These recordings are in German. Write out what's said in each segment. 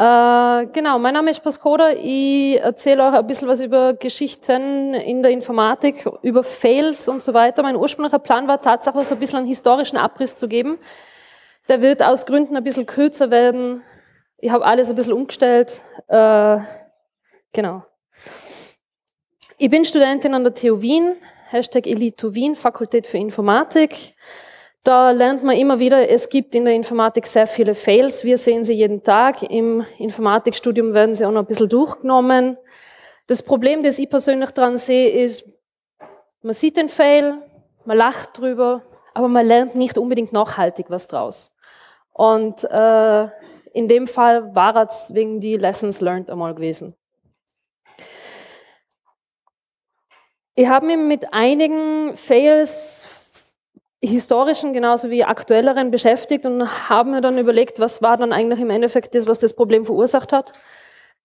Äh, genau, mein Name ist Pascoda. Ich erzähle euch ein bisschen was über Geschichten in der Informatik, über Fails und so weiter. Mein ursprünglicher Plan war tatsächlich so ein bisschen einen historischen Abriss zu geben. Der wird aus Gründen ein bisschen kürzer werden. Ich habe alles ein bisschen umgestellt. Äh, genau. Ich bin Studentin an der TU Wien, Hashtag Elite Wien, Fakultät für Informatik. Da lernt man immer wieder, es gibt in der Informatik sehr viele Fails. Wir sehen sie jeden Tag. Im Informatikstudium werden sie auch noch ein bisschen durchgenommen. Das Problem, das ich persönlich daran sehe, ist, man sieht den Fail, man lacht drüber, aber man lernt nicht unbedingt nachhaltig was draus. Und äh, in dem Fall war es wegen die Lessons learned einmal gewesen. Ich habe mich mit einigen Fails historischen genauso wie aktuelleren beschäftigt und habe mir dann überlegt, was war dann eigentlich im Endeffekt das, was das Problem verursacht hat.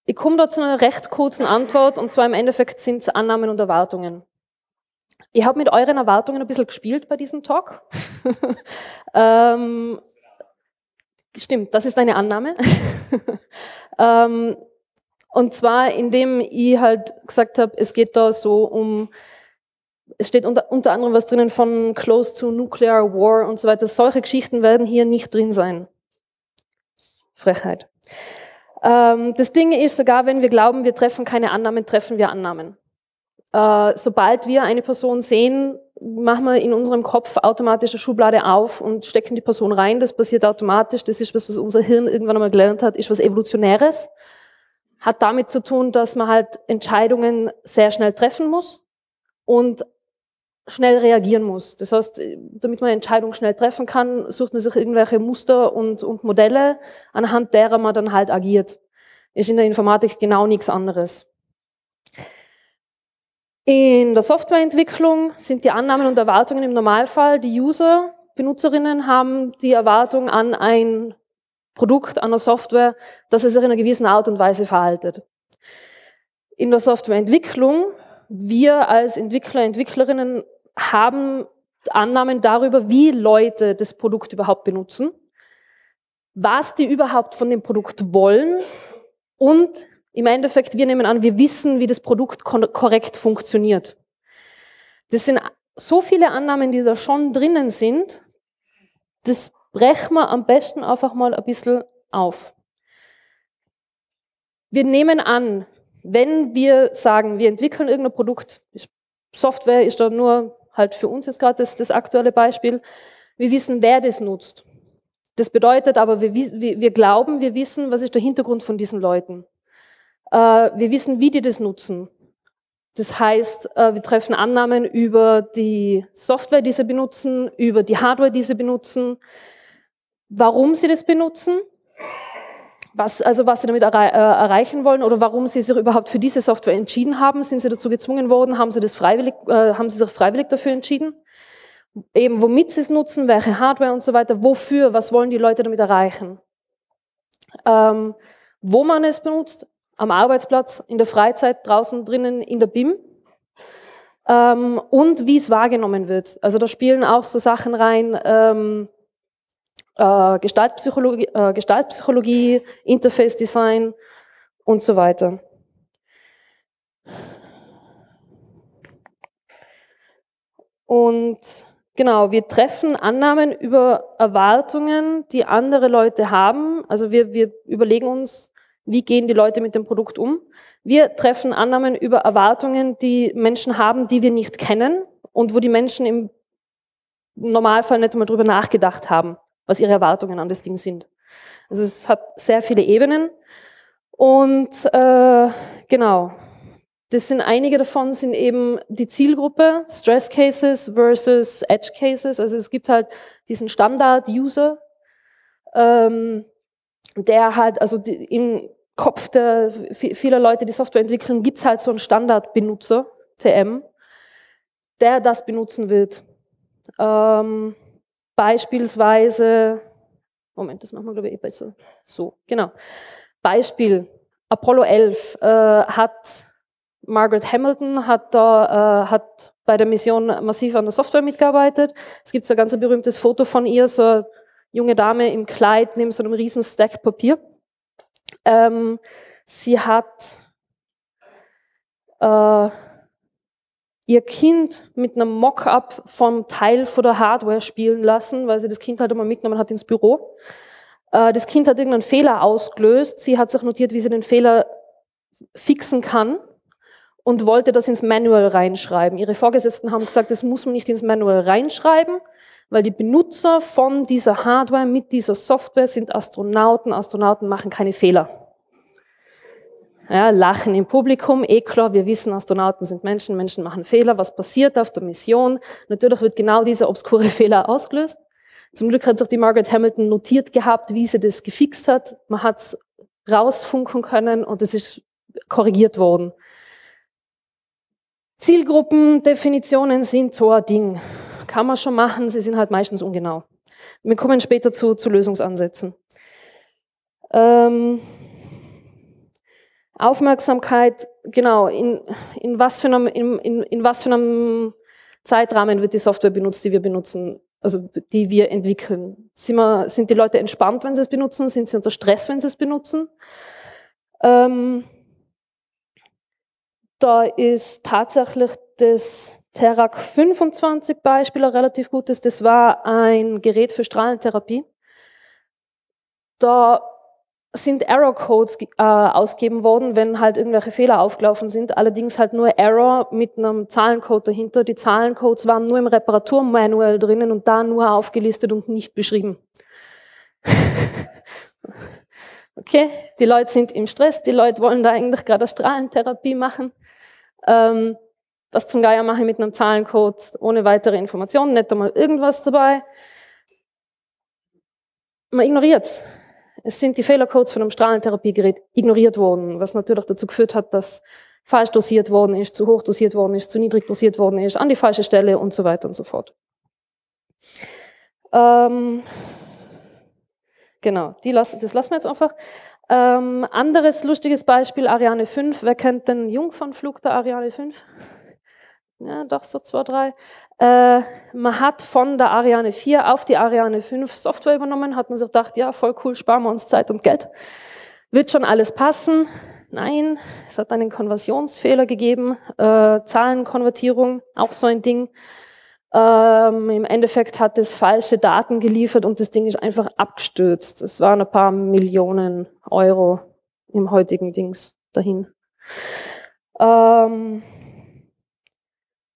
Ich komme da zu einer recht kurzen Antwort und zwar im Endeffekt sind es Annahmen und Erwartungen. Ich habe mit euren Erwartungen ein bisschen gespielt bei diesem Talk. ähm, stimmt, das ist eine Annahme. ähm, und zwar, indem ich halt gesagt habe, es geht da so um es steht unter, unter anderem was drinnen von Close to Nuclear War und so weiter. Solche Geschichten werden hier nicht drin sein. Frechheit. Ähm, das Ding ist, sogar wenn wir glauben, wir treffen keine Annahmen, treffen wir Annahmen. Äh, sobald wir eine Person sehen, machen wir in unserem Kopf automatisch eine Schublade auf und stecken die Person rein. Das passiert automatisch. Das ist was, was unser Hirn irgendwann einmal gelernt hat, ist was Evolutionäres. Hat damit zu tun, dass man halt Entscheidungen sehr schnell treffen muss und schnell reagieren muss. Das heißt, damit man Entscheidungen schnell treffen kann, sucht man sich irgendwelche Muster und, und Modelle, anhand derer man dann halt agiert. Ist in der Informatik genau nichts anderes. In der Softwareentwicklung sind die Annahmen und Erwartungen im Normalfall, die User, Benutzerinnen haben die Erwartung an ein Produkt, an eine Software, dass es sich in einer gewissen Art und Weise verhaltet. In der Softwareentwicklung, wir als Entwickler, Entwicklerinnen haben Annahmen darüber, wie Leute das Produkt überhaupt benutzen, was die überhaupt von dem Produkt wollen und im Endeffekt, wir nehmen an, wir wissen, wie das Produkt korrekt funktioniert. Das sind so viele Annahmen, die da schon drinnen sind, das brechen wir am besten einfach mal ein bisschen auf. Wir nehmen an, wenn wir sagen, wir entwickeln irgendein Produkt, Software ist da nur halt für uns jetzt gerade das, das aktuelle Beispiel, wir wissen, wer das nutzt. Das bedeutet aber, wir, wir, wir glauben, wir wissen, was ist der Hintergrund von diesen Leuten. Äh, wir wissen, wie die das nutzen. Das heißt, äh, wir treffen Annahmen über die Software, die sie benutzen, über die Hardware, die sie benutzen, warum sie das benutzen, was, also was sie damit errei äh, erreichen wollen oder warum sie sich überhaupt für diese Software entschieden haben. Sind sie dazu gezwungen worden? Haben sie, das freiwillig, äh, haben sie sich freiwillig dafür entschieden? Eben, womit sie es nutzen, welche Hardware und so weiter, wofür, was wollen die Leute damit erreichen? Ähm, wo man es benutzt, am Arbeitsplatz, in der Freizeit, draußen, drinnen, in der BIM. Ähm, und wie es wahrgenommen wird. Also da spielen auch so Sachen rein, ähm, äh, Gestaltpsychologie, äh, Gestaltpsychologie, Interface Design und so weiter. Und genau, wir treffen Annahmen über Erwartungen, die andere Leute haben. Also wir, wir überlegen uns, wie gehen die Leute mit dem Produkt um. Wir treffen Annahmen über Erwartungen, die Menschen haben, die wir nicht kennen und wo die Menschen im Normalfall nicht einmal drüber nachgedacht haben was ihre Erwartungen an das Ding sind. Also es hat sehr viele Ebenen und äh, genau, das sind einige davon sind eben die Zielgruppe, Stress Cases versus Edge Cases. Also es gibt halt diesen Standard-User, ähm, der halt, also die, im Kopf der vieler Leute, die Software entwickeln, gibt es halt so einen Standard-Benutzer, TM, der das benutzen wird. Ähm, Beispielsweise, Moment, das machen wir glaube ich eh besser. So, genau. Beispiel, Apollo 11 äh, hat Margaret Hamilton hat da äh, hat bei der Mission massiv an der Software mitgearbeitet. Es gibt so ein ganz berühmtes Foto von ihr, so eine junge Dame im Kleid neben so einem riesen Stack Papier. Ähm, sie hat äh, ihr Kind mit einem Mockup vom Teil von der Hardware spielen lassen, weil sie das Kind halt immer mitgenommen hat ins Büro. Äh, das Kind hat irgendeinen Fehler ausgelöst. Sie hat sich notiert, wie sie den Fehler fixen kann und wollte das ins Manual reinschreiben. Ihre Vorgesetzten haben gesagt, das muss man nicht ins Manual reinschreiben, weil die Benutzer von dieser Hardware mit dieser Software sind Astronauten. Astronauten machen keine Fehler. Ja, Lachen im Publikum, eh klar, wir wissen, Astronauten sind Menschen, Menschen machen Fehler. Was passiert auf der Mission? Natürlich wird genau dieser obskure Fehler ausgelöst. Zum Glück hat sich die Margaret Hamilton notiert gehabt, wie sie das gefixt hat. Man hat es rausfunken können und es ist korrigiert worden. Zielgruppendefinitionen sind so ein Ding. Kann man schon machen, sie sind halt meistens ungenau. Wir kommen später zu, zu Lösungsansätzen. Ähm, Aufmerksamkeit, genau, in, in, was für einem, in, in, in was für einem Zeitrahmen wird die Software benutzt, die wir benutzen, also die wir entwickeln. Sind, wir, sind die Leute entspannt, wenn sie es benutzen? Sind sie unter Stress, wenn sie es benutzen? Ähm, da ist tatsächlich das Terac 25 Beispiel ein relativ gutes. Das war ein Gerät für Strahlentherapie. Da sind Error-Codes äh, ausgegeben worden, wenn halt irgendwelche Fehler aufgelaufen sind. Allerdings halt nur Error mit einem Zahlencode dahinter. Die Zahlencodes waren nur im Reparaturmanual drinnen und da nur aufgelistet und nicht beschrieben. okay, die Leute sind im Stress, die Leute wollen da eigentlich gerade Strahlentherapie machen. Ähm, was zum Geier mache ich mit einem Zahlencode ohne weitere Informationen, nicht einmal irgendwas dabei. Man ignoriert's. Es sind die Fehlercodes von einem Strahlentherapiegerät ignoriert worden, was natürlich dazu geführt hat, dass falsch dosiert worden ist, zu hoch dosiert worden ist, zu niedrig dosiert worden ist, an die falsche Stelle und so weiter und so fort. Ähm, genau, lassen, das lassen wir jetzt einfach. Ähm, anderes lustiges Beispiel, Ariane 5. Wer kennt den Jungfernflug der Ariane 5? Ja, doch, so zwei, drei. Äh, man hat von der Ariane 4 auf die Ariane 5 Software übernommen, hat man sich gedacht, ja, voll cool, sparen wir uns Zeit und Geld. Wird schon alles passen? Nein, es hat einen Konversionsfehler gegeben, äh, Zahlenkonvertierung, auch so ein Ding. Ähm, Im Endeffekt hat es falsche Daten geliefert und das Ding ist einfach abgestürzt. Es waren ein paar Millionen Euro im heutigen Dings dahin. Ähm,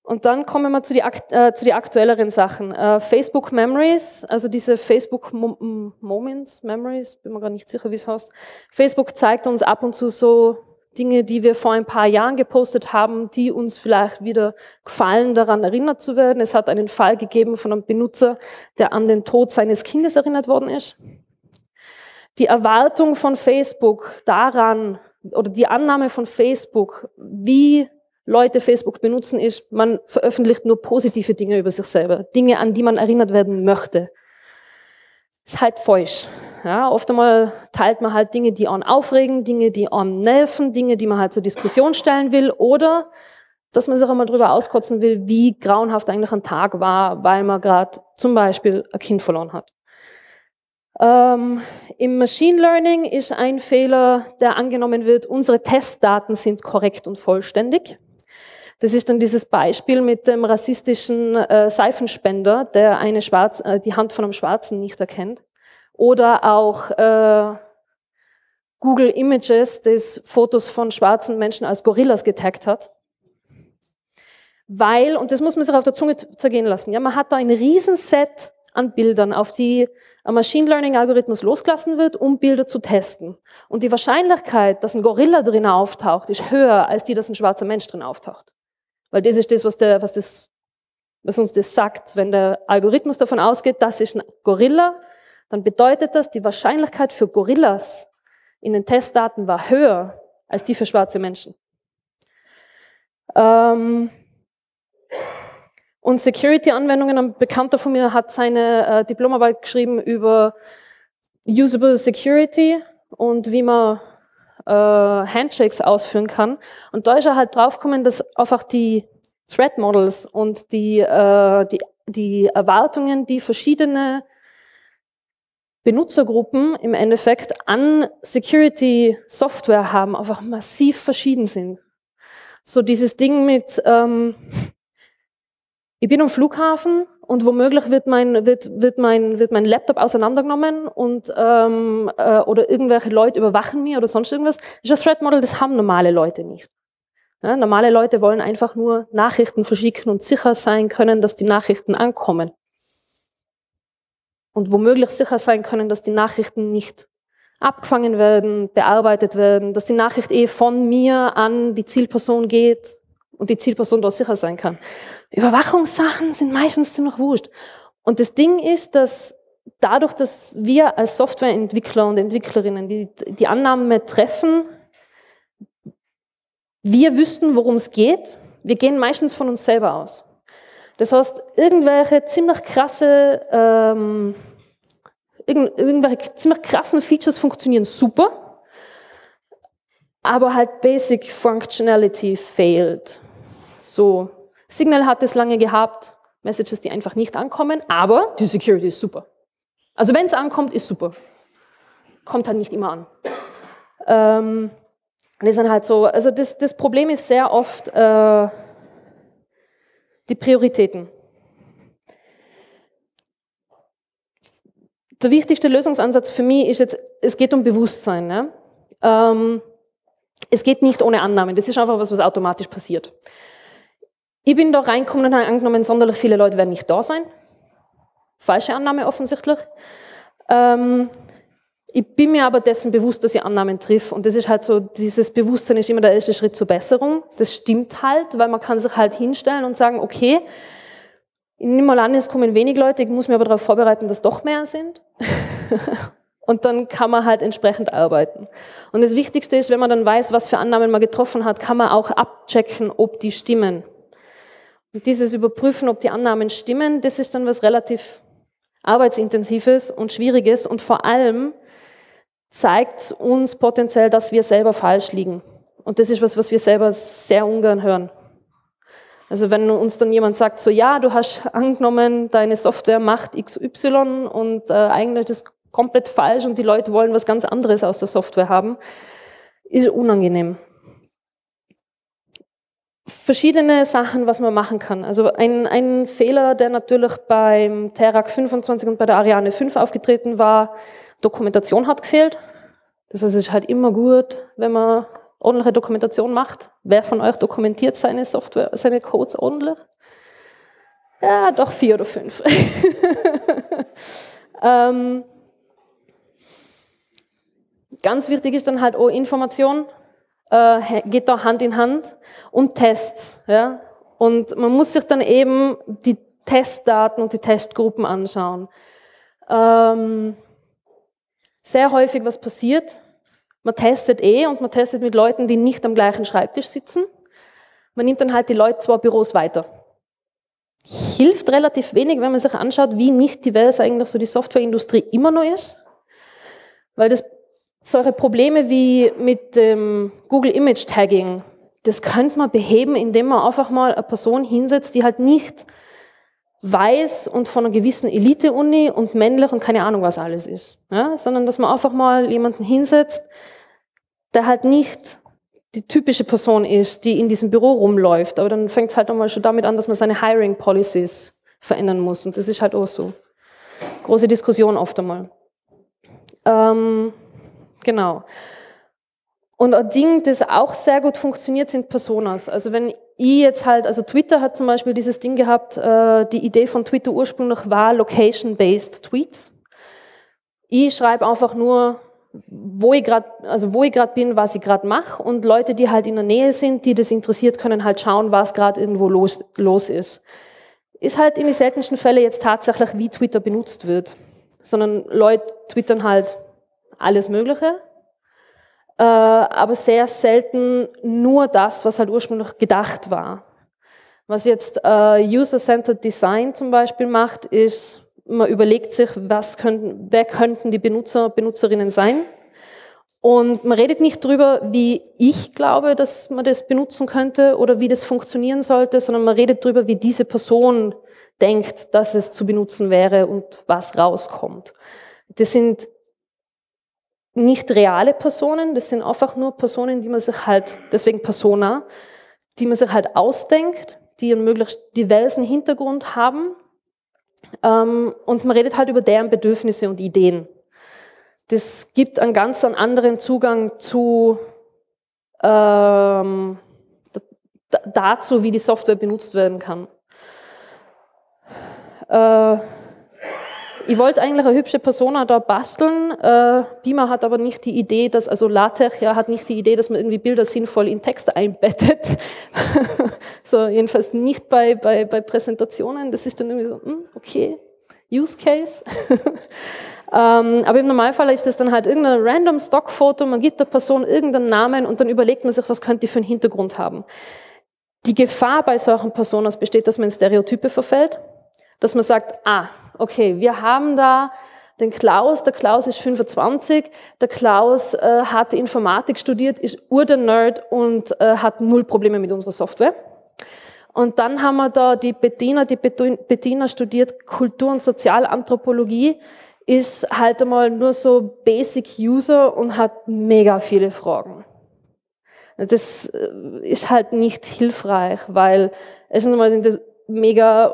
und dann kommen wir zu die, äh, zu die aktuelleren Sachen. Äh, Facebook Memories, also diese Facebook Mo Moments, Memories, bin mir gar nicht sicher, wie es heißt. Facebook zeigt uns ab und zu so Dinge, die wir vor ein paar Jahren gepostet haben, die uns vielleicht wieder gefallen, daran erinnert zu werden. Es hat einen Fall gegeben von einem Benutzer, der an den Tod seines Kindes erinnert worden ist. Die Erwartung von Facebook daran, oder die Annahme von Facebook, wie Leute Facebook benutzen, ist, man veröffentlicht nur positive Dinge über sich selber, Dinge, an die man erinnert werden möchte. Ist halt falsch. Ja, oft einmal teilt man halt Dinge, die einen aufregen, Dinge, die einen nerven, Dinge, die man halt zur Diskussion stellen will oder dass man sich auch mal drüber auskotzen will, wie grauenhaft eigentlich ein Tag war, weil man gerade zum Beispiel ein Kind verloren hat. Ähm, Im Machine Learning ist ein Fehler, der angenommen wird, unsere Testdaten sind korrekt und vollständig. Das ist dann dieses Beispiel mit dem rassistischen äh, Seifenspender, der eine Schwarz, äh, die Hand von einem Schwarzen nicht erkennt. Oder auch äh, Google Images, das Fotos von schwarzen Menschen als Gorillas getaggt hat. Weil, und das muss man sich auf der Zunge zergehen lassen, ja, man hat da ein Riesenset an Bildern, auf die ein Machine Learning Algorithmus losgelassen wird, um Bilder zu testen. Und die Wahrscheinlichkeit, dass ein Gorilla drin auftaucht, ist höher, als die, dass ein schwarzer Mensch drin auftaucht. Weil das ist das, was, der, was, das, was uns das sagt. Wenn der Algorithmus davon ausgeht, das ist ein Gorilla, dann bedeutet das, die Wahrscheinlichkeit für Gorillas in den Testdaten war höher als die für schwarze Menschen. Ähm und Security-Anwendungen, ein Bekannter von mir hat seine äh, Diplomarbeit geschrieben über Usable Security und wie man äh, Handshakes ausführen kann. Und da ist er halt draufgekommen, dass einfach die Threat Models und die, äh, die, die Erwartungen, die verschiedene Benutzergruppen im Endeffekt an Security-Software haben, einfach massiv verschieden sind. So dieses Ding mit, ähm, ich bin am Flughafen und womöglich wird mein, wird, wird mein, wird mein Laptop auseinandergenommen und, ähm, äh, oder irgendwelche Leute überwachen mich oder sonst irgendwas. Das ist ein Threat Model, das haben normale Leute nicht. Ja, normale Leute wollen einfach nur Nachrichten verschicken und sicher sein können, dass die Nachrichten ankommen und womöglich sicher sein können, dass die Nachrichten nicht abgefangen werden, bearbeitet werden, dass die Nachricht eh von mir an die Zielperson geht und die Zielperson dort sicher sein kann. Überwachungssachen sind meistens ziemlich wurscht. Und das Ding ist, dass dadurch, dass wir als Softwareentwickler und Entwicklerinnen die, die Annahme treffen, wir wüssten, worum es geht, wir gehen meistens von uns selber aus. Das heißt, irgendwelche ziemlich krasse, ähm, irgendwelche ziemlich krassen Features funktionieren super, aber halt Basic Functionality failed. So, Signal hat es lange gehabt, Messages, die einfach nicht ankommen, aber die Security ist super. Also wenn es ankommt, ist super. Kommt halt nicht immer an. Ähm, das sind halt so, also das, das Problem ist sehr oft, äh, die Prioritäten. Der wichtigste Lösungsansatz für mich ist jetzt, es geht um Bewusstsein. Ne? Ähm, es geht nicht ohne Annahmen, das ist einfach was, was automatisch passiert. Ich bin da reingekommen und habe angenommen, sonderlich viele Leute werden nicht da sein. Falsche Annahme offensichtlich. Ähm, ich bin mir aber dessen bewusst, dass ich Annahmen triff. Und das ist halt so, dieses Bewusstsein ist immer der erste Schritt zur Besserung. Das stimmt halt, weil man kann sich halt hinstellen und sagen, okay, ich nehme mal an, es kommen wenig Leute, ich muss mir aber darauf vorbereiten, dass doch mehr sind. und dann kann man halt entsprechend arbeiten. Und das Wichtigste ist, wenn man dann weiß, was für Annahmen man getroffen hat, kann man auch abchecken, ob die stimmen. Und dieses Überprüfen, ob die Annahmen stimmen, das ist dann was relativ arbeitsintensives und schwieriges und vor allem zeigt uns potenziell, dass wir selber falsch liegen. Und das ist was, was wir selber sehr ungern hören. Also wenn uns dann jemand sagt, so ja, du hast angenommen, deine Software macht XY und äh, eigentlich ist das komplett falsch und die Leute wollen was ganz anderes aus der Software haben, ist unangenehm. Verschiedene Sachen, was man machen kann. Also ein, ein Fehler, der natürlich beim Terak 25 und bei der Ariane 5 aufgetreten war, Dokumentation hat gefehlt. Das heißt, es ist halt immer gut, wenn man ordentliche Dokumentation macht. Wer von euch dokumentiert seine Software, seine Codes ordentlich? Ja, doch vier oder fünf. ähm, ganz wichtig ist dann halt auch Information, äh, geht da Hand in Hand und Tests. Ja? Und man muss sich dann eben die Testdaten und die Testgruppen anschauen. Ähm, sehr häufig was passiert. Man testet eh und man testet mit Leuten, die nicht am gleichen Schreibtisch sitzen. Man nimmt dann halt die Leute zwei Büros weiter. Hilft relativ wenig, wenn man sich anschaut, wie nicht divers eigentlich so die Softwareindustrie immer noch ist. Weil das solche Probleme wie mit dem Google Image Tagging, das könnte man beheben, indem man einfach mal eine Person hinsetzt, die halt nicht weiß und von einer gewissen Elite-Uni und männlich und keine Ahnung, was alles ist. Ja? Sondern dass man einfach mal jemanden hinsetzt, der halt nicht die typische Person ist, die in diesem Büro rumläuft. Aber dann fängt es halt einmal schon damit an, dass man seine Hiring Policies verändern muss. Und das ist halt auch so. Große Diskussion oft einmal. Ähm, genau. Und ein Ding, das auch sehr gut funktioniert, sind Personas. Also wenn ich jetzt halt, also Twitter hat zum Beispiel dieses Ding gehabt, äh, die Idee von Twitter ursprünglich war Location-based Tweets. Ich schreibe einfach nur, wo ich gerade, also wo ich gerade bin, was ich gerade mache und Leute, die halt in der Nähe sind, die das interessiert, können halt schauen, was gerade irgendwo los, los ist. Ist halt in den seltensten Fällen jetzt tatsächlich, wie Twitter benutzt wird, sondern Leute twittern halt alles Mögliche äh, aber sehr selten nur das, was halt ursprünglich gedacht war. Was jetzt äh, User-Centered Design zum Beispiel macht, ist, man überlegt sich, was könnten, wer könnten die Benutzer, Benutzerinnen sein. Und man redet nicht drüber, wie ich glaube, dass man das benutzen könnte oder wie das funktionieren sollte, sondern man redet drüber, wie diese Person denkt, dass es zu benutzen wäre und was rauskommt. Das sind nicht reale Personen, das sind einfach nur Personen, die man sich halt, deswegen Persona, die man sich halt ausdenkt, die einen möglichst diversen Hintergrund haben. Ähm, und man redet halt über deren Bedürfnisse und Ideen. Das gibt einen ganz anderen Zugang zu ähm, dazu, wie die Software benutzt werden kann. Äh, ich wollte eigentlich eine hübsche Persona da basteln. Äh, Beamer hat aber nicht die Idee, dass, also LaTeX ja, hat nicht die Idee, dass man irgendwie Bilder sinnvoll in Text einbettet. so, jedenfalls nicht bei, bei, bei Präsentationen. Das ist dann irgendwie so, hm, okay, Use Case. ähm, aber im Normalfall ist das dann halt irgendein random Stockfoto, man gibt der Person irgendeinen Namen und dann überlegt man sich, was könnte die für einen Hintergrund haben. Die Gefahr bei solchen Personen besteht, dass man in Stereotype verfällt, dass man sagt, ah, okay, wir haben da den Klaus, der Klaus ist 25, der Klaus äh, hat Informatik studiert, ist ur der Nerd und äh, hat null Probleme mit unserer Software. Und dann haben wir da die Bettina, die Bettina studiert Kultur- und Sozialanthropologie, ist halt einmal nur so Basic User und hat mega viele Fragen. Das äh, ist halt nicht hilfreich, weil erstens einmal sind das mega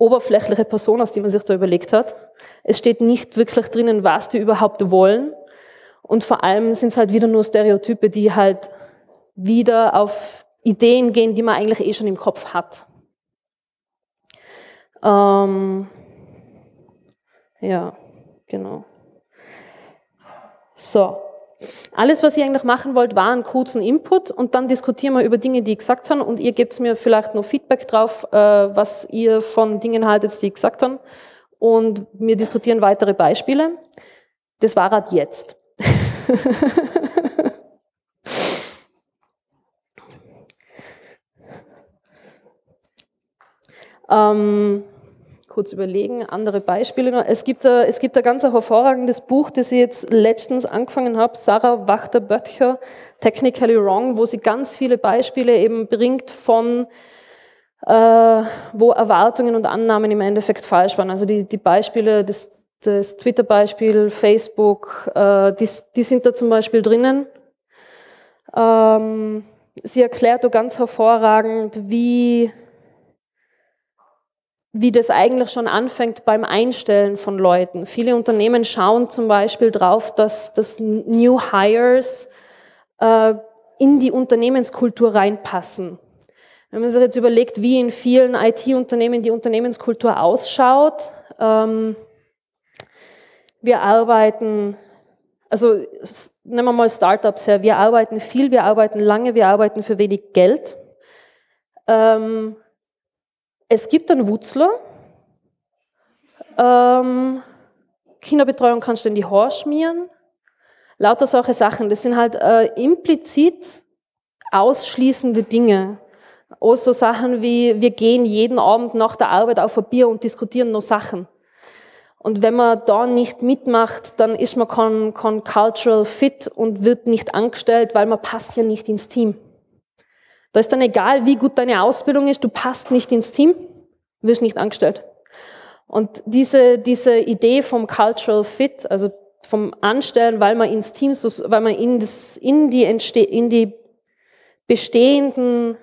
oberflächliche Personas, die man sich da überlegt hat. Es steht nicht wirklich drinnen, was die überhaupt wollen. Und vor allem sind es halt wieder nur Stereotype, die halt wieder auf Ideen gehen, die man eigentlich eh schon im Kopf hat. Ähm, ja, genau. So, alles, was ihr eigentlich machen wollt, war einen kurzen Input und dann diskutieren wir über Dinge, die ich gesagt habe und ihr gebt mir vielleicht noch Feedback drauf, äh, was ihr von Dingen haltet, die ich gesagt habe und wir diskutieren weitere Beispiele. Das war halt jetzt. ähm, kurz überlegen, andere Beispiele. Es gibt, ein, es gibt ein ganz hervorragendes Buch, das ich jetzt letztens angefangen habe, Sarah Wachter-Böttcher, Technically Wrong, wo sie ganz viele Beispiele eben bringt von, äh, wo Erwartungen und Annahmen im Endeffekt falsch waren. Also die, die Beispiele, das, das Twitter-Beispiel, Facebook, äh, die, die sind da zum Beispiel drinnen. Ähm, sie erklärt da ganz hervorragend, wie wie das eigentlich schon anfängt beim Einstellen von Leuten. Viele Unternehmen schauen zum Beispiel drauf, dass, dass New Hires äh, in die Unternehmenskultur reinpassen. Wenn man sich jetzt überlegt, wie in vielen IT-Unternehmen die Unternehmenskultur ausschaut, ähm, wir arbeiten, also nehmen wir mal Startups her, wir arbeiten viel, wir arbeiten lange, wir arbeiten für wenig Geld. Ähm, es gibt einen Wutzler. Ähm, Kinderbetreuung kannst du in die Haare schmieren. Lauter solche Sachen. Das sind halt äh, implizit ausschließende Dinge. Auch so Sachen wie, wir gehen jeden Abend nach der Arbeit auf ein Bier und diskutieren nur Sachen. Und wenn man da nicht mitmacht, dann ist man kein, kein cultural fit und wird nicht angestellt, weil man passt ja nicht ins Team. Da ist dann egal, wie gut deine Ausbildung ist, du passt nicht ins Team, wirst nicht angestellt. Und diese, diese Idee vom Cultural Fit, also vom Anstellen, weil man ins Team, weil man in, das, in, die, in die bestehenden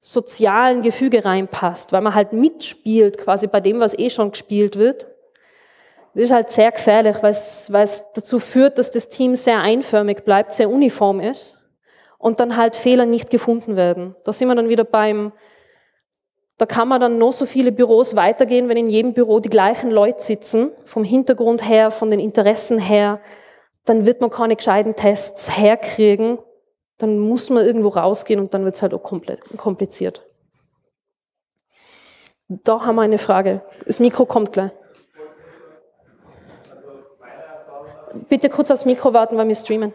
sozialen Gefüge reinpasst, weil man halt mitspielt quasi bei dem, was eh schon gespielt wird. Das ist halt sehr gefährlich, weil es dazu führt, dass das Team sehr einförmig bleibt, sehr uniform ist und dann halt Fehler nicht gefunden werden. Da sind wir dann wieder beim, da kann man dann noch so viele Büros weitergehen, wenn in jedem Büro die gleichen Leute sitzen, vom Hintergrund her, von den Interessen her, dann wird man keine gescheiten Tests herkriegen, dann muss man irgendwo rausgehen und dann wird es halt auch kompliziert. Da haben wir eine Frage. Das Mikro kommt gleich. Bitte kurz aufs Mikro warten, weil wir streamen. Äh,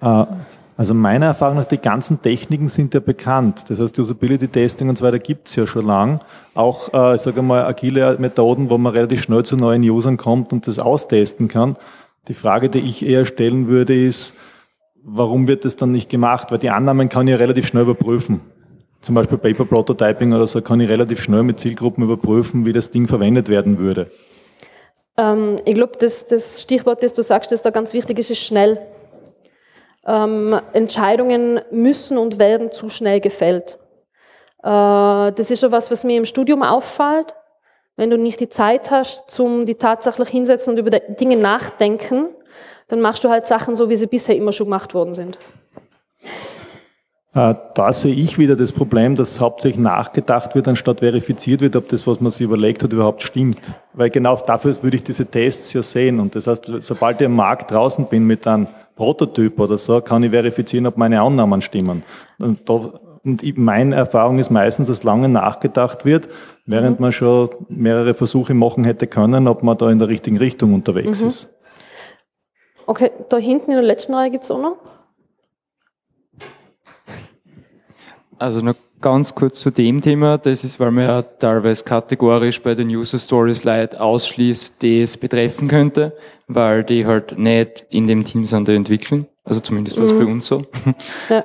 also meiner Erfahrung nach, die ganzen Techniken sind ja bekannt. Das heißt, die Usability Testing und so weiter gibt es ja schon lang. Auch, äh, ich sage mal, agile Methoden, wo man relativ schnell zu neuen Usern kommt und das austesten kann. Die Frage, die ich eher stellen würde, ist, warum wird das dann nicht gemacht? Weil die Annahmen kann ich ja relativ schnell überprüfen. zum Beispiel Paper Prototyping oder so, kann ich relativ schnell mit Zielgruppen überprüfen, wie das Ding verwendet werden würde. Ähm, ich glaube, das, das, Stichwort, das du sagst, das da ganz wichtig ist, ist schnell. Ähm, Entscheidungen müssen und werden zu schnell gefällt. Äh, das ist schon was, was mir im Studium auffällt. Wenn du nicht die Zeit hast, zum die tatsächlich hinsetzen und über Dinge nachdenken, dann machst du halt Sachen so, wie sie bisher immer schon gemacht worden sind. Äh, da sehe ich wieder das Problem, dass hauptsächlich nachgedacht wird, anstatt verifiziert wird, ob das, was man sich überlegt hat, überhaupt stimmt. Weil genau dafür würde ich diese Tests ja sehen. Und das heißt, sobald ich im Markt draußen bin mit einem Prototyp oder so, kann ich verifizieren, ob meine Annahmen stimmen. Und, da, und meine Erfahrung ist meistens, dass lange nachgedacht wird, während mhm. man schon mehrere Versuche machen hätte können, ob man da in der richtigen Richtung unterwegs mhm. ist. Okay, da hinten in der letzten Reihe gibt es auch noch. Also noch ganz kurz zu dem Thema. Das ist, weil man ja teilweise kategorisch bei den User Stories Lite ausschließt, die es betreffen könnte, weil die halt nicht in dem Team sind, die entwickeln. Also zumindest war es mhm. bei uns so. Ja.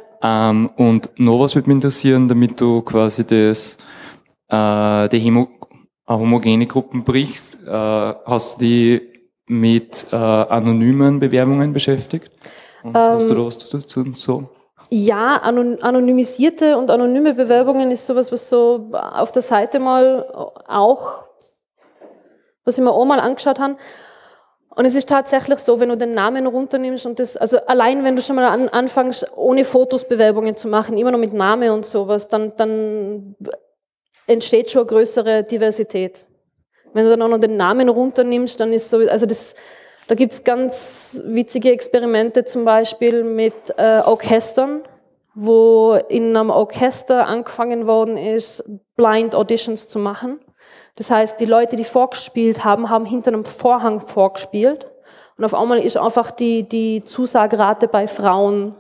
ähm, und noch was würde mich interessieren, damit du quasi das, äh, die Homo homogene Gruppen brichst. Äh, hast du die mit äh, anonymen Bewerbungen beschäftigt? Und ähm, hast du da was dazu so? Ja, anonymisierte und anonyme Bewerbungen ist sowas, was so auf der Seite mal auch, was ich mir auch mal angeschaut habe. Und es ist tatsächlich so, wenn du den Namen runternimmst und das, also allein wenn du schon mal an, anfängst, ohne Fotos Bewerbungen zu machen, immer nur mit Name und sowas, dann, dann entsteht schon größere Diversität. Wenn du dann auch noch den Namen runternimmst, dann ist so, also das, da gibt es ganz witzige Experimente zum Beispiel mit äh, Orchestern, wo in einem Orchester angefangen worden ist, Blind Auditions zu machen. Das heißt, die Leute, die vorgespielt haben, haben hinter einem Vorhang vorgespielt. Und auf einmal ist einfach die, die Zusagerate bei Frauen,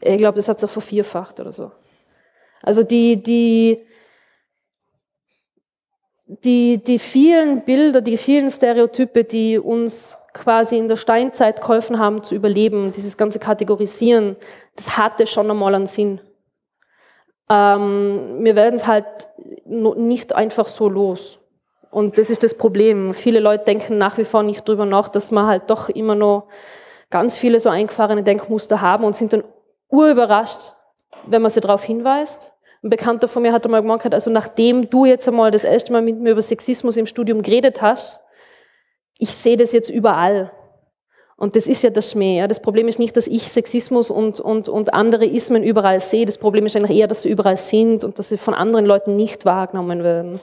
ich glaube, das hat sich vervierfacht oder so. Also die, die, die, die vielen Bilder, die vielen Stereotype, die uns quasi in der Steinzeit geholfen haben zu überleben, dieses ganze Kategorisieren, das hatte schon einmal einen Sinn. Ähm, wir werden es halt nicht einfach so los. Und das ist das Problem. Viele Leute denken nach wie vor nicht drüber nach, dass man halt doch immer noch ganz viele so eingefahrene Denkmuster haben und sind dann urüberrascht, wenn man sie darauf hinweist. Ein Bekannter von mir hat einmal gemeint, also nachdem du jetzt einmal das erste Mal mit mir über Sexismus im Studium geredet hast, ich sehe das jetzt überall. Und das ist ja das Schmäh. Ja. Das Problem ist nicht, dass ich Sexismus und, und, und andere Ismen überall sehe. Das Problem ist eigentlich eher, dass sie überall sind und dass sie von anderen Leuten nicht wahrgenommen werden.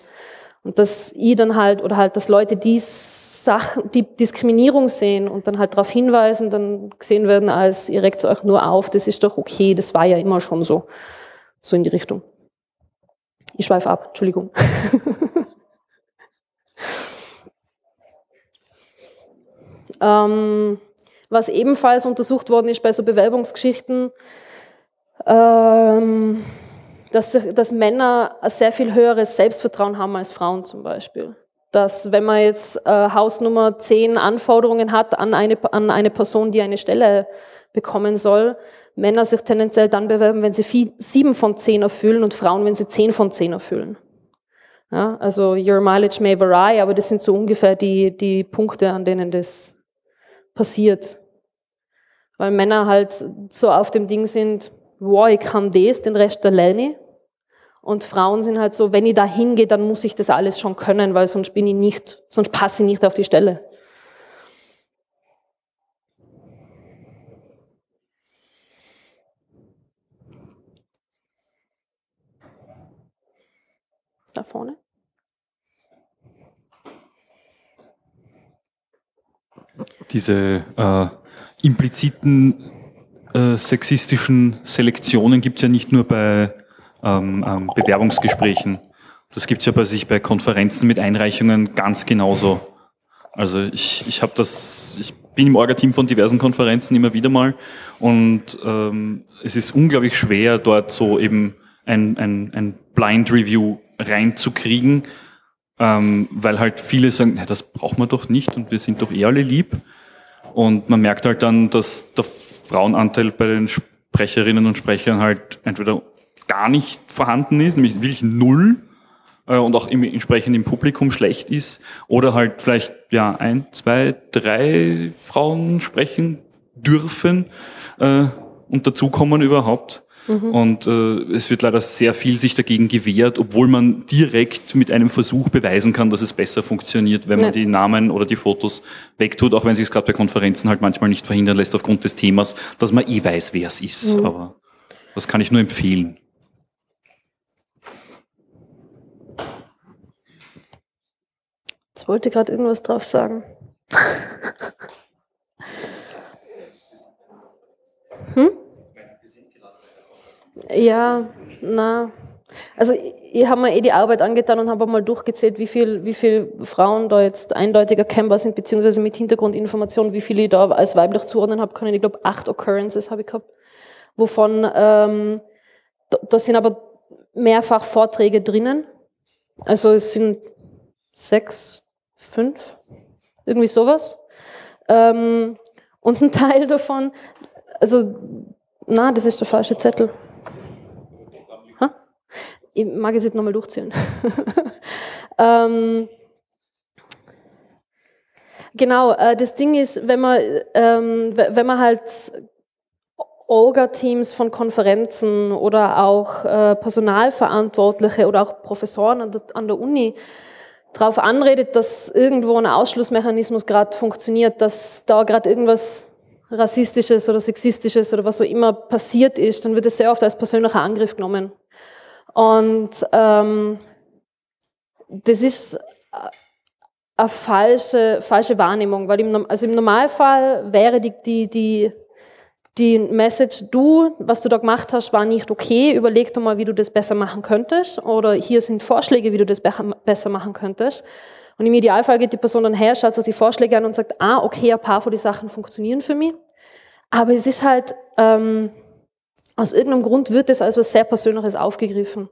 Und dass ich dann halt, oder halt, dass Leute die Sachen, die Diskriminierung sehen und dann halt darauf hinweisen, dann gesehen werden als, ihr regt euch nur auf, das ist doch okay, das war ja immer schon so. So in die Richtung. Ich schweife ab, Entschuldigung. Ähm, was ebenfalls untersucht worden ist bei so Bewerbungsgeschichten, ähm, dass, dass Männer ein sehr viel höheres Selbstvertrauen haben als Frauen zum Beispiel. Dass wenn man jetzt äh, Hausnummer 10 Anforderungen hat an eine, an eine Person, die eine Stelle bekommen soll, Männer sich tendenziell dann bewerben, wenn sie viel, 7 von 10 erfüllen und Frauen, wenn sie 10 von 10 erfüllen. Ja, also your mileage may vary, aber das sind so ungefähr die, die Punkte, an denen das passiert. Weil Männer halt so auf dem Ding sind, wow, ich kann das, den Rest alleine. Und Frauen sind halt so, wenn ich da hingehe, dann muss ich das alles schon können, weil sonst bin ich nicht, sonst passe ich nicht auf die Stelle. Da vorne. Diese äh, impliziten äh, sexistischen Selektionen gibt es ja nicht nur bei ähm, ähm, Bewerbungsgesprächen. Das gibt es ja bei sich bei Konferenzen mit Einreichungen ganz genauso. Also ich, ich habe das, ich bin im Orga-Team von diversen Konferenzen immer wieder mal und ähm, es ist unglaublich schwer, dort so eben ein, ein, ein Blind Review reinzukriegen, ähm, weil halt viele sagen, na, das braucht man doch nicht und wir sind doch eh alle lieb. Und man merkt halt dann, dass der Frauenanteil bei den Sprecherinnen und Sprechern halt entweder gar nicht vorhanden ist, nämlich wirklich null äh, und auch im, entsprechend im Publikum schlecht ist, oder halt vielleicht ja ein, zwei, drei Frauen sprechen dürfen äh, und dazukommen überhaupt. Mhm. Und äh, es wird leider sehr viel sich dagegen gewehrt, obwohl man direkt mit einem Versuch beweisen kann, dass es besser funktioniert, wenn man ja. die Namen oder die Fotos wegtut, auch wenn sich es gerade bei Konferenzen halt manchmal nicht verhindern lässt aufgrund des Themas, dass man eh weiß, wer es ist. Mhm. Aber das kann ich nur empfehlen. Jetzt wollte gerade irgendwas drauf sagen. hm? Ja, na. Also ich habe mir eh die Arbeit angetan und habe mal durchgezählt, wie viele wie viel Frauen da jetzt eindeutig erkennbar sind, beziehungsweise mit Hintergrundinformationen, wie viele ich da als weiblich zuordnen habe können. Ich glaube, acht Occurrences habe ich gehabt, wovon, ähm, da, da sind aber mehrfach Vorträge drinnen. Also es sind sechs, fünf, irgendwie sowas. Ähm, und ein Teil davon, also, na, das ist der falsche Zettel ich mag es jetzt nochmal durchzählen. ähm, genau, äh, das Ding ist, wenn man, ähm, wenn man halt Orga-Teams von Konferenzen oder auch äh, Personalverantwortliche oder auch Professoren an der, an der Uni darauf anredet, dass irgendwo ein Ausschlussmechanismus gerade funktioniert, dass da gerade irgendwas Rassistisches oder Sexistisches oder was auch immer passiert ist, dann wird es sehr oft als persönlicher Angriff genommen. Und ähm, das ist eine falsche, falsche Wahrnehmung, weil im, also im Normalfall wäre die, die, die, die Message, du, was du da gemacht hast, war nicht okay, überleg doch mal, wie du das besser machen könntest oder hier sind Vorschläge, wie du das besser machen könntest. Und im Idealfall geht die Person dann her, schaut sich die Vorschläge an und sagt, ah, okay, ein paar von den Sachen funktionieren für mich. Aber es ist halt, ähm, aus irgendeinem Grund wird das als was sehr Persönliches aufgegriffen.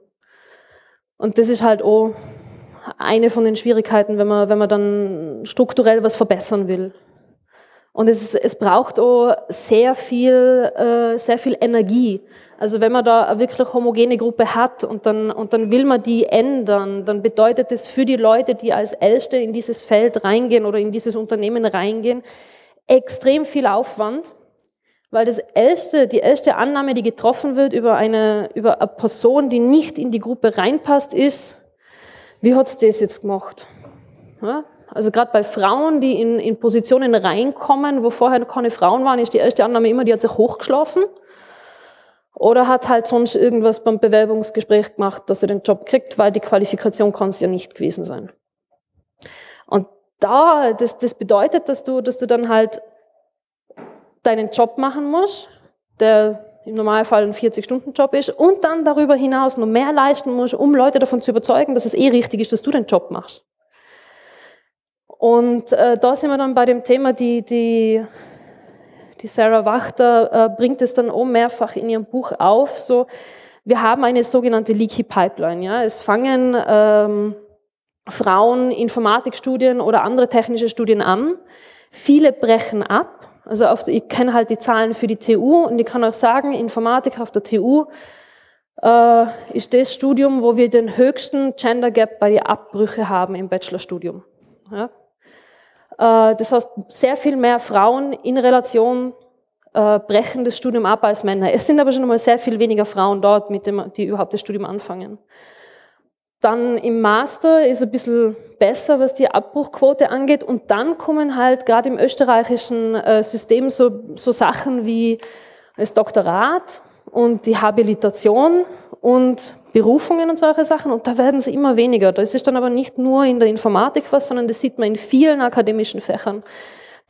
Und das ist halt auch eine von den Schwierigkeiten, wenn man, wenn man dann strukturell was verbessern will. Und es, es braucht auch sehr viel, äh, sehr viel Energie. Also wenn man da eine wirklich homogene Gruppe hat und dann, und dann will man die ändern, dann bedeutet das für die Leute, die als Älteste in dieses Feld reingehen oder in dieses Unternehmen reingehen, extrem viel Aufwand. Weil das erste, die erste Annahme, die getroffen wird über eine, über eine Person, die nicht in die Gruppe reinpasst, ist, wie hat's das jetzt gemacht? Also gerade bei Frauen, die in, in Positionen reinkommen, wo vorher keine Frauen waren, ist die erste Annahme immer, die hat sich hochgeschlafen. Oder hat halt sonst irgendwas beim Bewerbungsgespräch gemacht, dass er den Job kriegt, weil die Qualifikation kann es ja nicht gewesen sein. Und da, das, das bedeutet, dass du, dass du dann halt deinen Job machen musst, der im Normalfall ein 40-Stunden-Job ist, und dann darüber hinaus noch mehr leisten musst, um Leute davon zu überzeugen, dass es eh richtig ist, dass du den Job machst. Und äh, da sind wir dann bei dem Thema, die, die, die Sarah Wachter äh, bringt es dann auch mehrfach in ihrem Buch auf. So, wir haben eine sogenannte Leaky Pipeline. Ja? Es fangen ähm, Frauen Informatikstudien oder andere technische Studien an. Viele brechen ab also auf, ich kenne halt die Zahlen für die TU und ich kann auch sagen, Informatik auf der TU äh, ist das Studium, wo wir den höchsten Gender Gap bei den Abbrüchen haben im Bachelorstudium. Ja? Äh, das heißt, sehr viel mehr Frauen in Relation äh, brechen das Studium ab als Männer. Es sind aber schon einmal sehr viel weniger Frauen dort, mit dem, die überhaupt das Studium anfangen. Dann im Master ist ein bisschen besser, was die Abbruchquote angeht. Und dann kommen halt gerade im österreichischen äh, System so, so Sachen wie das Doktorat und die Habilitation und Berufungen und solche Sachen. Und da werden sie immer weniger. Das ist dann aber nicht nur in der Informatik was, sondern das sieht man in vielen akademischen Fächern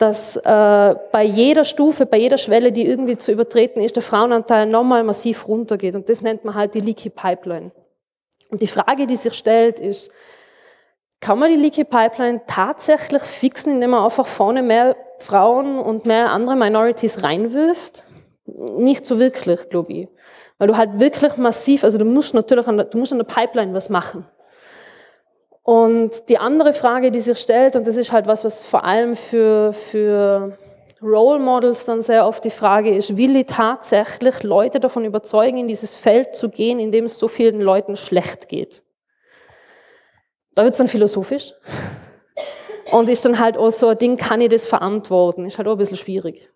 dass äh, bei jeder Stufe, bei jeder Schwelle, die irgendwie zu übertreten ist, der Frauenanteil nochmal massiv runtergeht. Und das nennt man halt die Leaky Pipeline. Und die Frage, die sich stellt, ist, kann man die Leaky Pipeline tatsächlich fixen, indem man einfach vorne mehr Frauen und mehr andere Minorities reinwirft? Nicht so wirklich, glaube ich. Weil du halt wirklich massiv, also du musst natürlich an der, du musst an der Pipeline was machen. Und die andere Frage, die sich stellt, und das ist halt was, was vor allem für, für Role Models dann sehr oft die Frage ist, will ich tatsächlich Leute davon überzeugen, in dieses Feld zu gehen, in dem es so vielen Leuten schlecht geht? Da wird es dann philosophisch. Und ist dann halt auch so ein Ding, kann ich das verantworten? Ist halt auch ein bisschen schwierig.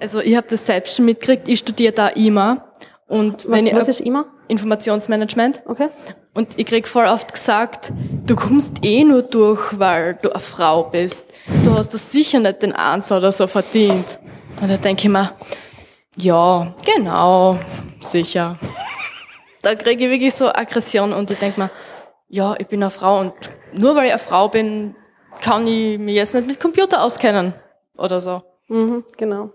Also ich habe das selbst schon mitgekriegt, ich studiere da immer. Und was, wenn was ist immer? Informationsmanagement. Okay. Und ich krieg voll oft gesagt, du kommst eh nur durch, weil du eine Frau bist. Du hast das sicher nicht den Ansatz oder so verdient. Und da denke ich mir, ja, genau, sicher. Da kriege ich wirklich so Aggression und ich denke mir, ja, ich bin eine Frau und nur weil ich eine Frau bin, kann ich mich jetzt nicht mit Computer auskennen oder so. Mhm, genau.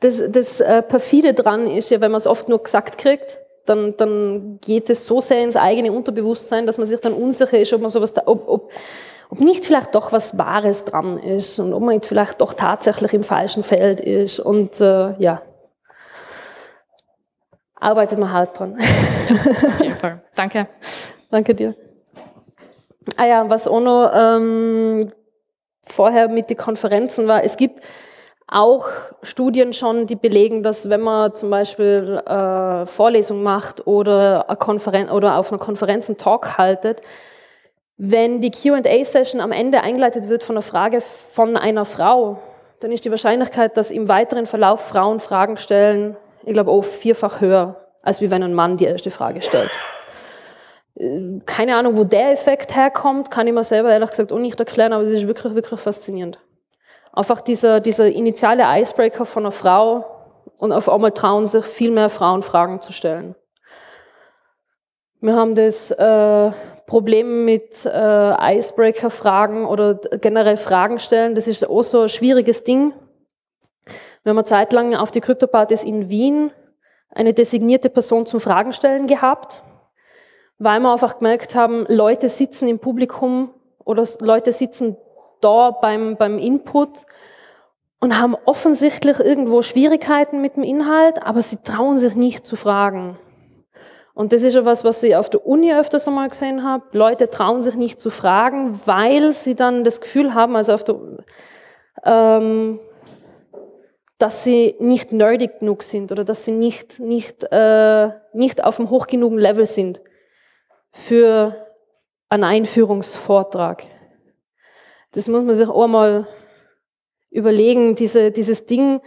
Das, das äh, perfide dran ist ja, wenn man es oft nur gesagt kriegt, dann, dann geht es so sehr ins eigene Unterbewusstsein, dass man sich dann unsicher ist, ob man sowas, da, ob, ob, ob nicht vielleicht doch was Wahres dran ist und ob man jetzt vielleicht doch tatsächlich im falschen Feld ist und äh, ja, arbeitet man hart dran. Auf jeden Fall. Danke. Danke dir. Ah ja, was auch noch ähm, vorher mit den Konferenzen war, es gibt auch Studien schon, die belegen, dass wenn man zum Beispiel äh, Vorlesung macht oder, eine Konferen oder auf einer Konferenz einen Talk haltet, wenn die QA-Session am Ende eingeleitet wird von einer Frage von einer Frau, dann ist die Wahrscheinlichkeit, dass im weiteren Verlauf Frauen Fragen stellen, ich glaube, auch vierfach höher, als wie wenn ein Mann die erste Frage stellt. Äh, keine Ahnung, wo der Effekt herkommt, kann ich mir selber ehrlich gesagt auch nicht erklären, aber es ist wirklich, wirklich faszinierend. Einfach dieser, dieser initiale Icebreaker von einer Frau und auf einmal trauen sich viel mehr Frauen Fragen zu stellen. Wir haben das äh, Problem mit äh, Icebreaker-Fragen oder generell Fragen stellen. Das ist auch so ein schwieriges Ding. Wir haben eine Zeit lang auf die Kryptopartys in Wien eine designierte Person zum Fragen stellen gehabt, weil wir einfach gemerkt haben, Leute sitzen im Publikum oder Leute sitzen da beim, beim Input und haben offensichtlich irgendwo Schwierigkeiten mit dem Inhalt, aber sie trauen sich nicht zu fragen. Und das ist ja was, was ich auf der Uni öfters einmal gesehen habe. Leute trauen sich nicht zu fragen, weil sie dann das Gefühl haben, also auf der, ähm, dass sie nicht nerdig genug sind oder dass sie nicht, nicht, äh, nicht auf einem hoch genugen Level sind für einen Einführungsvortrag. Das muss man sich auch mal überlegen, diese, dieses Ding,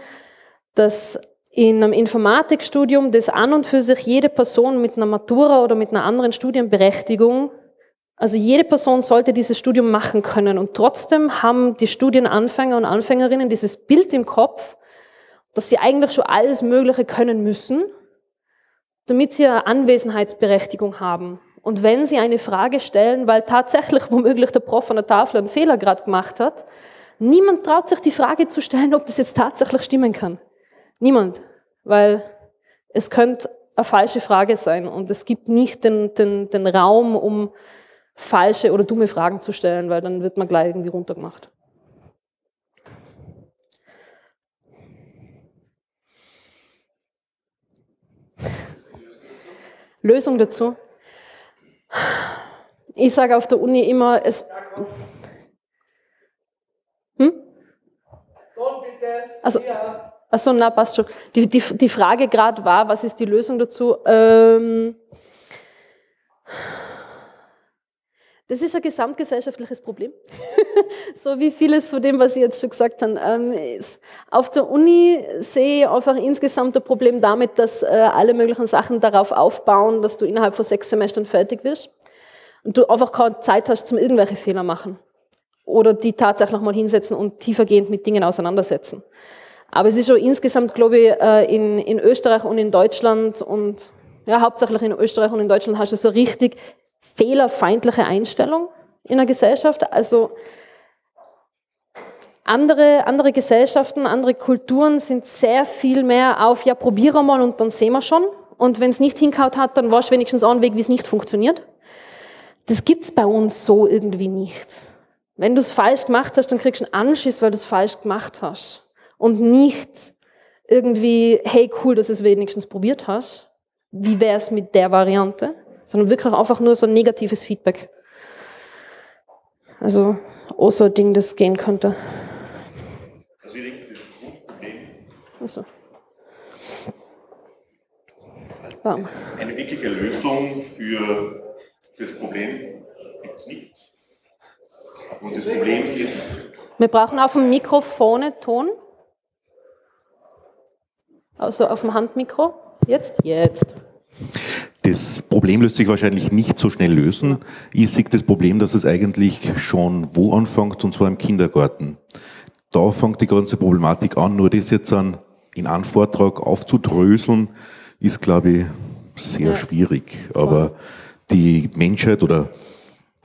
dass in einem Informatikstudium, das an und für sich jede Person mit einer Matura oder mit einer anderen Studienberechtigung, also jede Person sollte dieses Studium machen können. Und trotzdem haben die Studienanfänger und Anfängerinnen dieses Bild im Kopf, dass sie eigentlich schon alles Mögliche können müssen, damit sie eine Anwesenheitsberechtigung haben. Und wenn Sie eine Frage stellen, weil tatsächlich womöglich der Prof an der Tafel einen Fehler gerade gemacht hat, niemand traut sich die Frage zu stellen, ob das jetzt tatsächlich stimmen kann. Niemand. Weil es könnte eine falsche Frage sein und es gibt nicht den, den, den Raum, um falsche oder dumme Fragen zu stellen, weil dann wird man gleich irgendwie runtergemacht. Lösung dazu? Ich sage auf der Uni immer, es. Hm? Also, also na, passt schon. Die, die, die Frage gerade war, was ist die Lösung dazu? Ähm, das ist ein gesamtgesellschaftliches Problem. so wie vieles von dem, was Sie jetzt schon gesagt haben. Ähm, auf der Uni sehe ich einfach insgesamt ein Problem damit, dass äh, alle möglichen Sachen darauf aufbauen, dass du innerhalb von sechs Semestern fertig wirst und du einfach keine Zeit hast zum irgendwelche Fehler machen oder die tatsächlich mal hinsetzen und tiefergehend mit Dingen auseinandersetzen. Aber es ist schon insgesamt, glaube ich, äh, in, in Österreich und in Deutschland und ja, hauptsächlich in Österreich und in Deutschland hast du so richtig fehlerfeindliche Einstellung in der Gesellschaft. Also andere, andere Gesellschaften, andere Kulturen sind sehr viel mehr auf, ja, probiere mal und dann sehen wir schon. Und wenn es nicht hinkaut hat, dann warst du wenigstens Weg, wie es nicht funktioniert. Das gibt's bei uns so irgendwie nicht. Wenn du es falsch gemacht hast, dann kriegst du einen Anschiss, weil du es falsch gemacht hast. Und nicht irgendwie, hey, cool, dass du es wenigstens probiert hast. Wie wär's mit der Variante? Sondern wirklich einfach nur so ein negatives Feedback. Also auch so ein Ding, das gehen könnte. Also ich denke, das Grundproblem. Also. Warm. Eine wirkliche Lösung für das Problem gibt es nicht. Und das Problem ist. Wir brauchen auf dem Mikrofon Ton. Also auf dem Handmikro. Jetzt? Jetzt. Das Problem lässt sich wahrscheinlich nicht so schnell lösen. Ich sehe das Problem, dass es eigentlich schon wo anfängt, und zwar im Kindergarten. Da fängt die ganze Problematik an, nur das jetzt an, in einem Vortrag aufzudröseln, ist, glaube ich, sehr ja. schwierig. Aber die Menschheit oder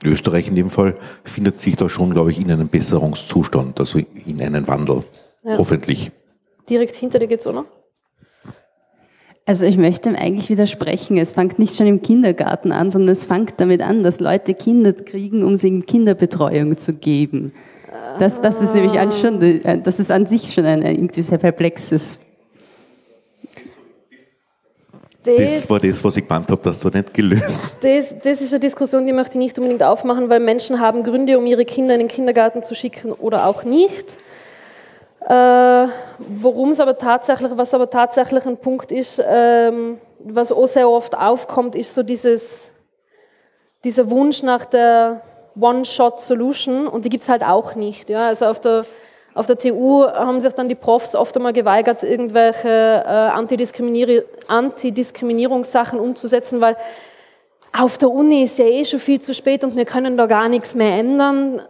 Österreich in dem Fall findet sich da schon, glaube ich, in einem Besserungszustand, also in einen Wandel. Ja. Hoffentlich. Direkt hinter dir geht's, oder? Also ich möchte ihm eigentlich widersprechen. Es fängt nicht schon im Kindergarten an, sondern es fängt damit an, dass Leute Kinder kriegen, um sie in Kinderbetreuung zu geben. Das, das ist nämlich an, schon, das ist an sich schon ein irgendwie sehr perplexes. Das, das war das, was ich gemeint habe, das du nicht gelöst. Das, das ist eine Diskussion, die möchte ich nicht unbedingt aufmachen, weil Menschen haben Gründe, um ihre Kinder in den Kindergarten zu schicken oder auch nicht. Äh, worum es aber tatsächlich, was aber tatsächlich ein Punkt ist, ähm, was auch sehr oft aufkommt, ist so dieses, dieser Wunsch nach der One-Shot-Solution und die gibt es halt auch nicht. Ja? Also auf der, auf der TU haben sich dann die Profs oft einmal geweigert, irgendwelche äh, Antidiskriminier Antidiskriminierungssachen umzusetzen, weil auf der Uni ist ja eh schon viel zu spät und wir können da gar nichts mehr ändern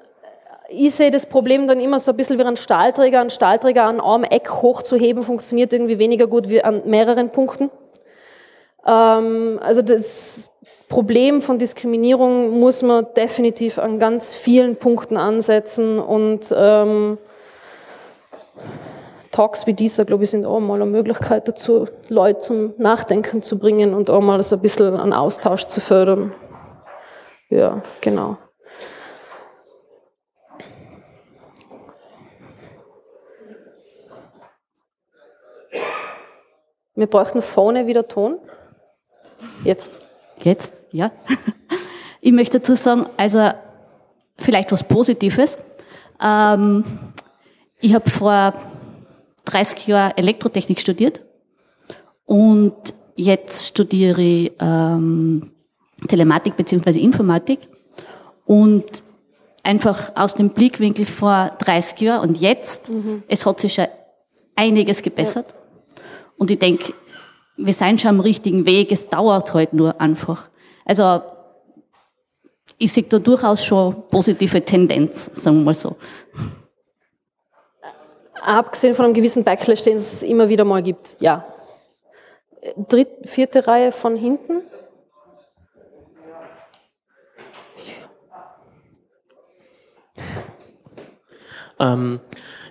ich sehe das Problem dann immer so ein bisschen wie ein Stahlträger. Ein Stahlträger an einem Eck hochzuheben funktioniert irgendwie weniger gut wie an mehreren Punkten. Ähm, also das Problem von Diskriminierung muss man definitiv an ganz vielen Punkten ansetzen und ähm, Talks wie dieser, glaube ich, sind auch mal eine Möglichkeit dazu, Leute zum Nachdenken zu bringen und auch mal so ein bisschen einen Austausch zu fördern. Ja, genau. Wir bräuchten vorne wieder Ton. Jetzt. Jetzt, ja. Ich möchte dazu sagen, also vielleicht was Positives. Ähm, ich habe vor 30 Jahren Elektrotechnik studiert und jetzt studiere ich ähm, Telematik bzw. Informatik und einfach aus dem Blickwinkel vor 30 Jahren und jetzt, mhm. es hat sich schon einiges gebessert. Ja. Und ich denke, wir sind schon am richtigen Weg, es dauert halt nur einfach. Also ich sehe da durchaus schon positive Tendenz, sagen wir mal so. Abgesehen von einem gewissen Backlash, den es immer wieder mal gibt, ja. Dritt, vierte Reihe von hinten. Ähm,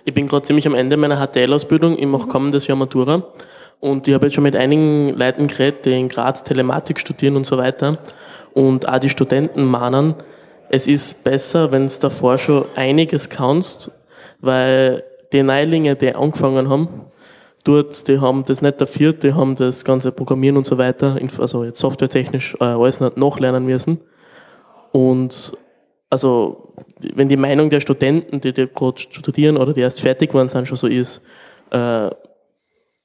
ich bin gerade ziemlich am Ende meiner HTL-Ausbildung, ich mache kommendes Jahr Matura. Und ich habe jetzt schon mit einigen Leuten geredet, die in Graz Telematik studieren und so weiter. Und auch die Studenten mahnen, es ist besser, wenn es davor schon einiges kannst, weil die Neulinge, die angefangen haben, dort, die haben das nicht dafür, die haben das ganze Programmieren und so weiter, also jetzt softwaretechnisch äh, alles nachlernen müssen. Und also, wenn die Meinung der Studenten, die, die gerade studieren oder die erst fertig geworden sind, schon so ist, äh,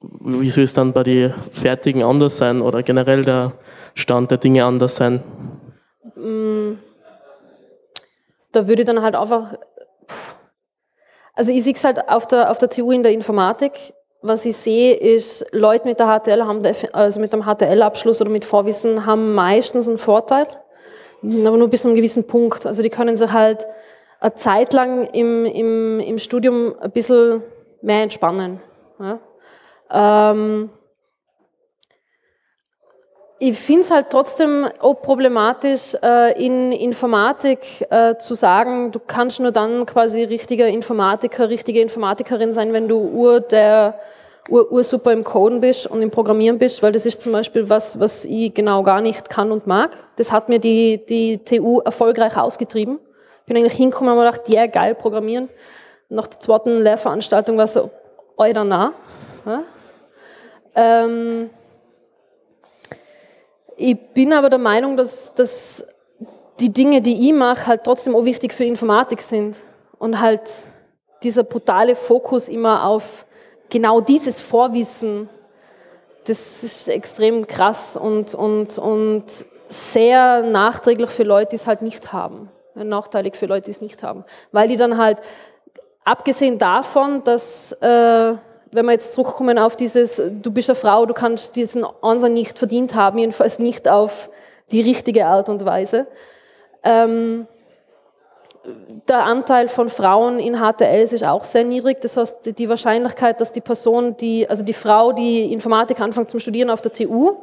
wie soll es dann bei den Fertigen anders sein oder generell der Stand der Dinge anders sein? Mm. Da würde ich dann halt einfach, also ich sehe es halt auf der, auf der TU in der Informatik, was ich sehe, ist, Leute mit der HTL haben, also mit dem HTL-Abschluss oder mit Vorwissen haben meistens einen Vorteil, aber nur bis zu einem gewissen Punkt. Also die können sich halt eine Zeit lang im, im, im Studium ein bisschen mehr entspannen. Ja? Ähm, ich finde es halt trotzdem auch problematisch, äh, in Informatik äh, zu sagen, du kannst nur dann quasi richtiger Informatiker, richtige Informatikerin sein, wenn du ur der ur, ur super im Coden bist und im Programmieren bist, weil das ist zum Beispiel was, was ich genau gar nicht kann und mag. Das hat mir die, die TU erfolgreich ausgetrieben. Ich bin eigentlich hingekommen und habe gedacht, ja, yeah, geil, programmieren. nach der zweiten Lehrveranstaltung war so, euer nah. Ja? Ähm, ich bin aber der Meinung, dass, dass die Dinge, die ich mache, halt trotzdem auch wichtig für Informatik sind. Und halt dieser brutale Fokus immer auf genau dieses Vorwissen, das ist extrem krass und, und, und sehr nachträglich für Leute, die es halt nicht haben. Nachteilig für Leute, die es nicht haben. Weil die dann halt, abgesehen davon, dass, äh, wenn wir jetzt zurückkommen auf dieses, du bist eine Frau, du kannst diesen Ansatz nicht verdient haben, jedenfalls nicht auf die richtige Art und Weise. Ähm, der Anteil von Frauen in HTLs ist auch sehr niedrig. Das heißt, die Wahrscheinlichkeit, dass die Person, die, also die Frau, die Informatik anfängt zum Studieren auf der TU,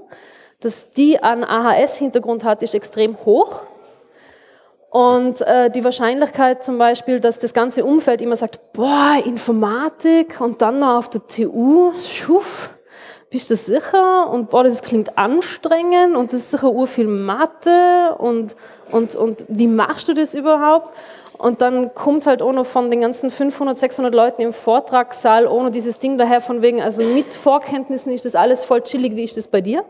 dass die einen AHS-Hintergrund hat, ist extrem hoch. Und äh, die Wahrscheinlichkeit zum Beispiel, dass das ganze Umfeld immer sagt, boah, Informatik und dann noch auf der TU, schuf, bist du sicher? Und boah, das klingt anstrengend und das ist sicher urviel Mathe und, und, und wie machst du das überhaupt? Und dann kommt halt noch von den ganzen 500, 600 Leuten im Vortragssaal ohne dieses Ding daher von wegen, also mit Vorkenntnissen ist das alles voll chillig, wie ist das bei dir?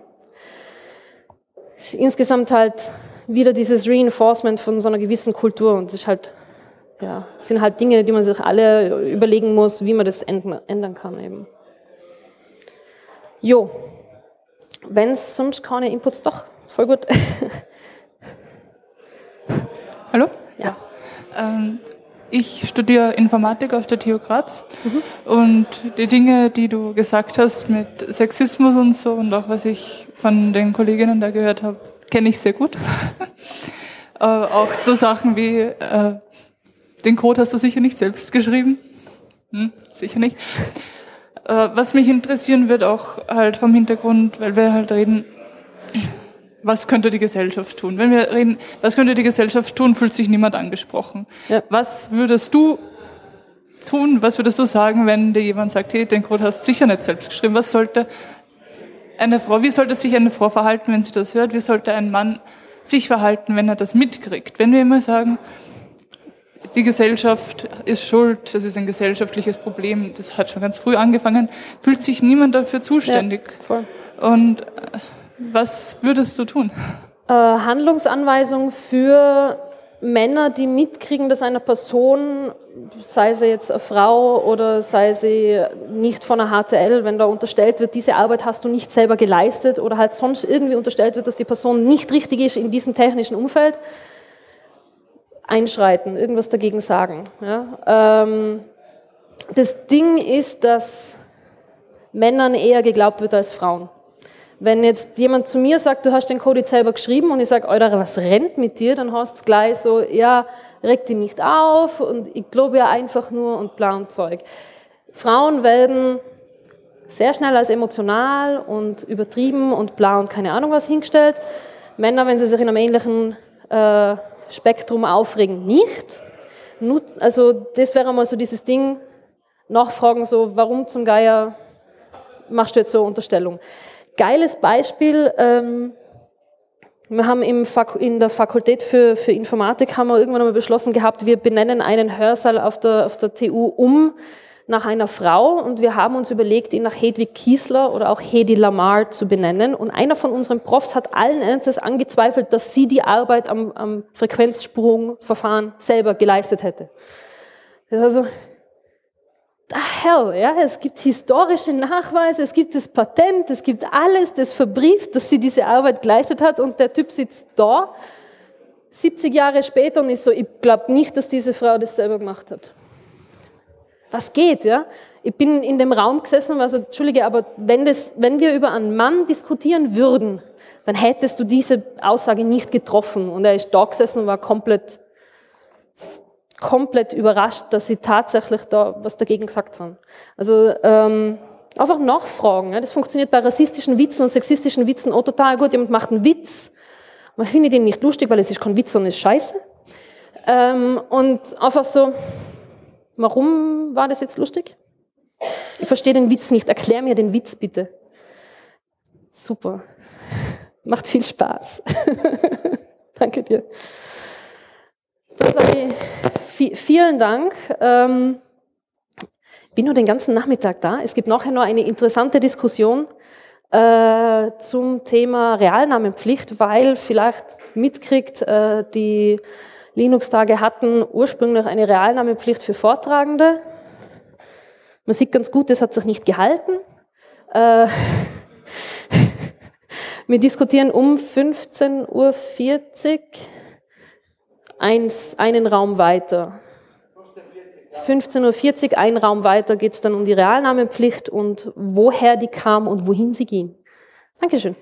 Insgesamt halt wieder dieses Reinforcement von so einer gewissen Kultur und es ist halt, ja, sind halt Dinge, die man sich alle überlegen muss, wie man das ändern kann eben. Jo, wenn es sonst keine Inputs, doch, voll gut. Hallo? Ja. Ähm, ich studiere Informatik auf der TU Graz mhm. und die Dinge, die du gesagt hast mit Sexismus und so und auch was ich von den Kolleginnen da gehört habe, kenne ich sehr gut. äh, auch so Sachen wie, äh, den Code hast du sicher nicht selbst geschrieben. Hm, sicher nicht. Äh, was mich interessieren wird, auch halt vom Hintergrund, weil wir halt reden, was könnte die Gesellschaft tun? Wenn wir reden, was könnte die Gesellschaft tun, fühlt sich niemand angesprochen. Ja. Was würdest du tun? Was würdest du sagen, wenn dir jemand sagt, hey, den Code hast du sicher nicht selbst geschrieben? Was sollte eine Frau, wie sollte sich eine Frau verhalten, wenn sie das hört? Wie sollte ein Mann sich verhalten, wenn er das mitkriegt? Wenn wir immer sagen, die Gesellschaft ist schuld, das ist ein gesellschaftliches Problem, das hat schon ganz früh angefangen, fühlt sich niemand dafür zuständig. Ja, Und was würdest du tun? Äh, Handlungsanweisung für Männer, die mitkriegen, dass eine Person, sei sie jetzt eine Frau oder sei sie nicht von der HTL, wenn da unterstellt wird, diese Arbeit hast du nicht selber geleistet oder halt sonst irgendwie unterstellt wird, dass die Person nicht richtig ist in diesem technischen Umfeld, einschreiten, irgendwas dagegen sagen. Ja? Ähm, das Ding ist, dass Männern eher geglaubt wird als Frauen. Wenn jetzt jemand zu mir sagt, du hast den Code jetzt selber geschrieben und ich sage, Alter, was rennt mit dir, dann hast du gleich so, ja, reg dich nicht auf und ich glaube ja einfach nur und bla und Zeug. Frauen werden sehr schnell als emotional und übertrieben und bla und keine Ahnung was hingestellt. Männer, wenn sie sich in einem ähnlichen äh, Spektrum aufregen, nicht. Also das wäre mal so dieses Ding, nachfragen so, warum zum Geier machst du jetzt so Unterstellung? Geiles Beispiel. Ähm, wir haben in der Fakultät für, für Informatik haben wir irgendwann einmal beschlossen gehabt, wir benennen einen Hörsaal auf der, auf der TU um nach einer Frau und wir haben uns überlegt, ihn nach Hedwig Kiesler oder auch Hedi Lamar zu benennen. Und einer von unseren Profs hat allen Ernstes angezweifelt, dass sie die Arbeit am, am Frequenzsprungverfahren selber geleistet hätte. Also, the hell, ja, es gibt historische Nachweise, es gibt das Patent, es gibt alles, das verbrieft, dass sie diese Arbeit geleistet hat und der Typ sitzt da, 70 Jahre später und ist so, ich glaube nicht, dass diese Frau das selber gemacht hat. Was geht, ja? Ich bin in dem Raum gesessen und war so, Entschuldige, aber wenn, das, wenn wir über einen Mann diskutieren würden, dann hättest du diese Aussage nicht getroffen. Und er ist da gesessen und war komplett komplett überrascht, dass sie tatsächlich da was dagegen gesagt haben. Also ähm, einfach nachfragen. Ja. Das funktioniert bei rassistischen Witzen und sexistischen Witzen auch total gut. Jemand macht einen Witz, man findet ihn nicht lustig, weil es ist kein Witz, sondern es ist scheiße. Ähm, und einfach so, warum war das jetzt lustig? Ich verstehe den Witz nicht, erklär mir den Witz bitte. Super. Macht viel Spaß. Danke dir. Dann sage ich vielen Dank. Ähm, bin nur den ganzen Nachmittag da. Es gibt nachher noch eine interessante Diskussion äh, zum Thema Realnamenpflicht, weil vielleicht mitkriegt, äh, die Linux-Tage hatten ursprünglich eine Realnamenpflicht für Vortragende. Man sieht ganz gut, das hat sich nicht gehalten. Äh, wir diskutieren um 15.40 Uhr eins, einen Raum weiter. 15.40 Uhr, einen Raum weiter, geht es dann um die Realnamenpflicht und woher die kam und wohin sie ging. Dankeschön.